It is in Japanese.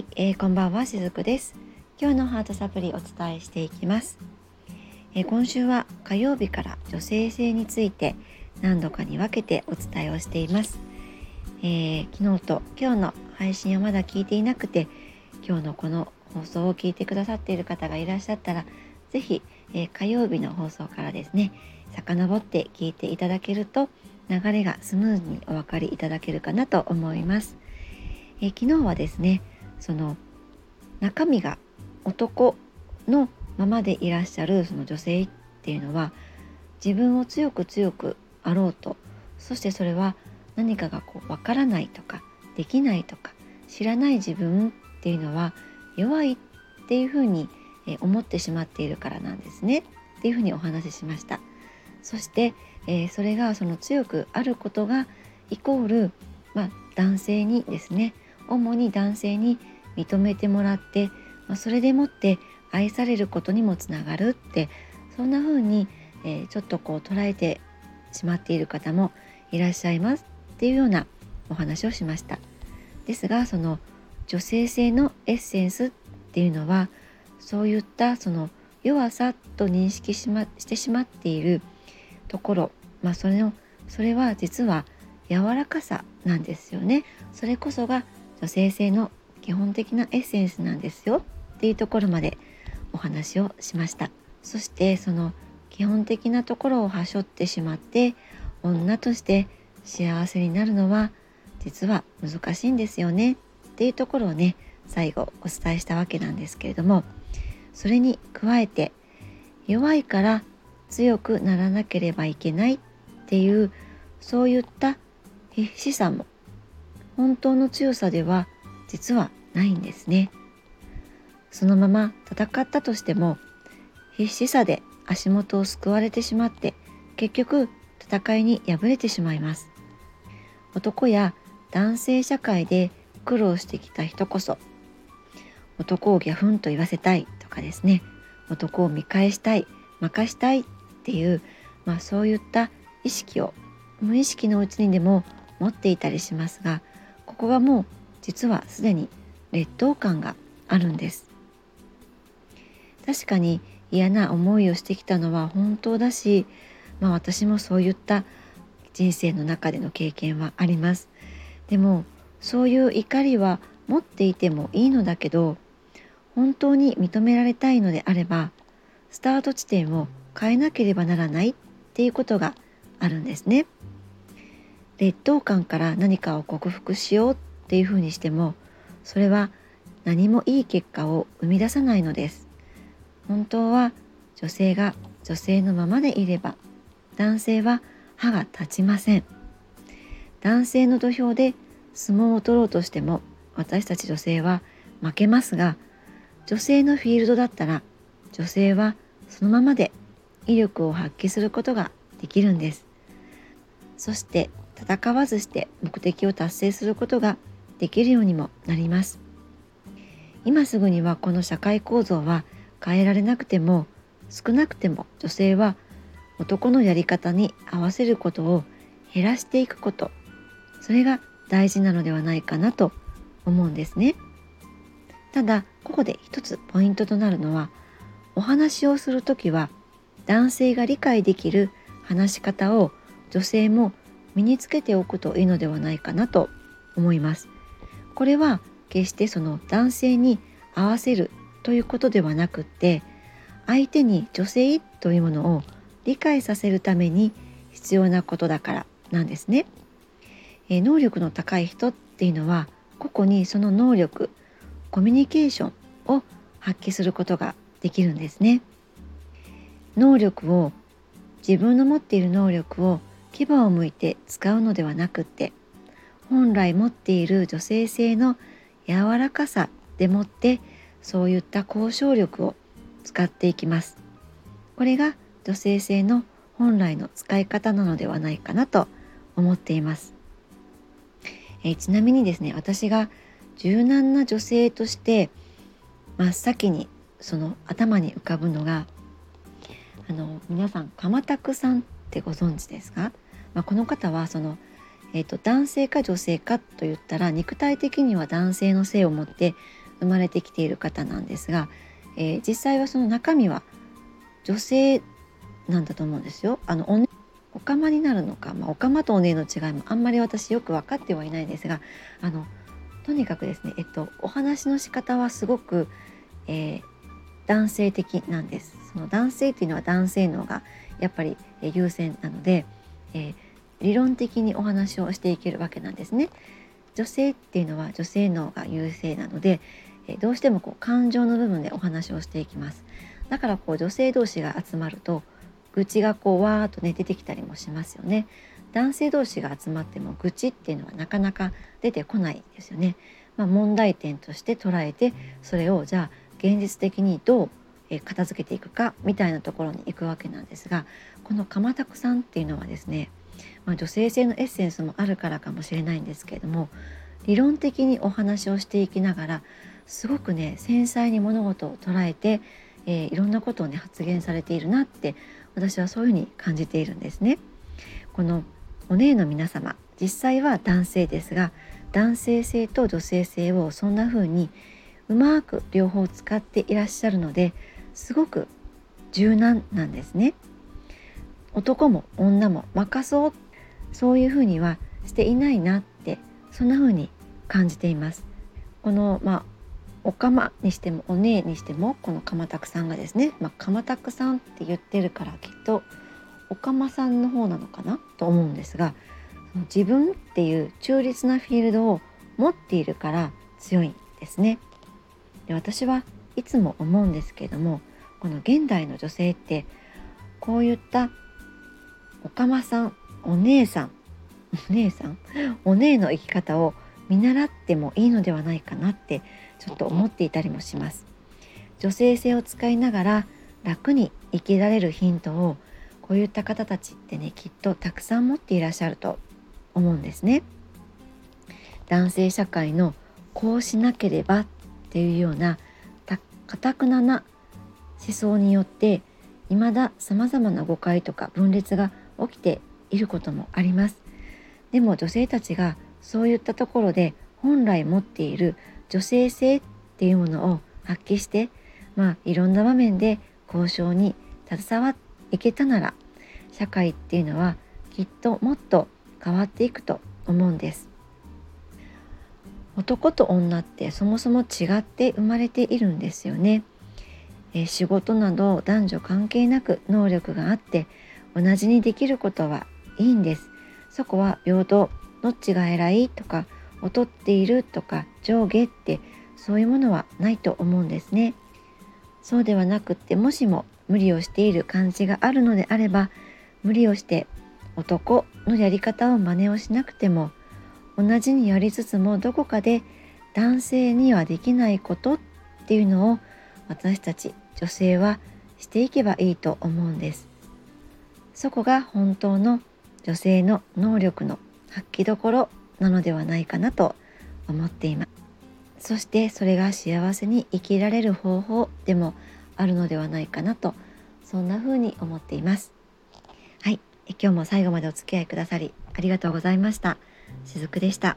い、えー、こんばんはしずくです。今日のハートサプリお伝えしていきます、えー、今週は火曜日から女性性について何度かに分けてお伝えをしています、えー、昨日と今日の配信をまだ聞いていなくて今日のこの放送を聞いてくださっている方がいらっしゃったら是非、え火曜日の放送からですね遡って聞いていただけると流れがスムーズにお分かりいただけるかなと思います。え昨日はですねその中身が男のままでいらっしゃるその女性っていうのは自分を強く強くあろうとそしてそれは何かがこうわからないとかできないとか知らない自分っていうのは弱いっていうふうに思ってしまっているからなんですね。っていうふうにお話ししました。そして、えー、それがその強くあることがイコール、まあ、男性にですね主に男性に認めてもらって、ま、それでもって愛されることにもつながるってそんな風に、え、ちょっとこう捉えてしまっている方もいらっしゃいますっていうようなお話をしました。ですがその女性性のエッセンスっていうのはそういったその弱さと認識し,、ま、してしまっているところ、まあ、それのそれは実は柔らかさなんですよね。それこそが女性性の基本的なエッセンスなんですよ。っていうところまでお話をしました。そしてその基本的なところをはしょってしまって女として幸せになるのは実は難しいんですよね。っていうところをね最後お伝えしたわけなんですけれどもそれに加えて弱いから強くならなければいけないっていうそういった必死さも本当の強さでは実はないんですね。そのまま戦ったとしても必死さで足元をすくわれてしまって結局戦いに敗れてしまいます。男や男性社会で苦労してきた人こそ男をギャフンと言わせたいとかですね男を見返したい任したいっていう、まあ、そういった意識を無意識のうちにでも持っていたりしますがここがもう実はすでに劣等感があるんです確かに嫌な思いをしてきたのは本当だし、まあ、私もそういった人生の中での経験はありますでもそういう怒りは持っていてもいいのだけど本当に認められたいのであればスタート地点を変えなければならないっていうことがあるんですね。劣等感から何かを克服しようっていうふうにしてもそれは何もいい結果を生み出さないのです。本当は女性が女性のままでいれば男性は歯が立ちません。男性の土俵で相撲を取ろうとしても私たち女性は負けますが女性のフィールドだったら女性はそのままで威力を発揮することができるんです。そして戦わずして目的を達成することができるようにもなります。今すぐにはこの社会構造は変えられなくても少なくても女性は男のやり方に合わせることを減らしていくことそれが大事なのではないかなと思うんですね。ただここで一つポイントとなるのはお話をする時は男性が理解できる話し方を女性も身につけておくといいのではないかなと思います。これは決してその男性に合わせるということではなくって相手に女性というものを理解させるために必要なことだからなんですね。え、能力の高い人っていうのは個々にその能力コミュニケーションを発揮することができるんですね。能力を自分の持っている能力を牙を向いて使うのではなくって本来持っている女性性の柔らかさでもってそういった交渉力を使っていきます。これが女性性の本来の使い方なのではないかなと思っています、え、ちなみにですね私が柔軟な女性として真っ先にその頭に浮かぶのがあの皆さん鎌田さんっってご存知ですか、まあ、この方はその、えーと、男性か女性かと言ったら肉体的には男性の性を持って生まれてきている方なんですが、えー、実際はその中身は女性なんだと思うんですよ。あのお,、ね、おかまになるのか、まあ、おかまとお姉の違いもあんまり私よく分かってはいないんですがあのとにかくですね、えっと、お話の仕方はすごく、えー、男性的なんです。その男性っていうのは男性脳がやっぱり優先なので、えー、理論的にお話をしていけるわけなんですね。女性っていうのは女性脳が優勢なので、えー、どうしてもこう感情の部分でお話をしていきます。だからこう女性同士が集まると愚痴がこうわーっとね出てきたりもしますよね。男性同士が集まっても愚痴っていうのはなかなか出てこないですよね。まあ、問題点として捉えてそれをじゃあ現実的にどう片付けていくかみたいなところに行くわけなんですがこの鎌田さんっていうのはですね、まあ、女性性のエッセンスもあるからかもしれないんですけれども理論的にお話をしていきながらすごくね繊細に物事を捉えて、えー、いろんなことをね発言されているなって私はそういうふうに感じているんですね。このお姉の皆様実際は男性ですが男性性と女性性をそんな風にうまく両方使っていらっしゃるのですごく柔軟なんですね。男も女も任そうそういうふうにはしていないなってそんな風に感じています。このまあおかまにしてもお姉にしてもこの鎌田さんがですね、まあ、鎌田さんって言ってるからきっとおかまさんの方なのかな？と思うんですが自分っていう中立なフィールドを持っているから強いんですね。で私はいつも思うんですけれどもこの現代の女性ってこういったおかまさんお姉さんお姉さんお姉の生き方を見習ってもいいのではないかなってちょっと思っていたりもします。女性性を使いながら楽に生きられるヒントをこういった方たちってねきっとたくさん持っていらっしゃると思うんですね。男性社会のこうしなければっていうようなかたくなな思想によって未だ様々な誤解とか分裂が起きていることもあります。でも女性たちがそういったところで本来持っている女性性っていうものを発揮してまあいろんな場面で交渉に携わっていけたなら社会っていうのはきっともっと変わっていくと思うんです。男と女ってそもそも違って生まれているんですよね。え仕事など男女関係なく能力があって同じにできることはいいんです。そこは平等どっちが偉いとか劣っているとか上下ってそういうものはないと思うんですね。そうではなくってもしも無理をしている感じがあるのであれば無理をして男のやり方を真似をしなくても同じにやりつつもどこかで男性にはできないことっていうのを私たち女性はしていけばいいと思うんです。そこが本当の女性の能力の発揮どころなのではないかなと思っています。そしてそれが幸せに生きられる方法でもあるのではないかなとそんな風に思っています。はい。今日も最後までお付き合いくださりありがとうございました。しずくでした。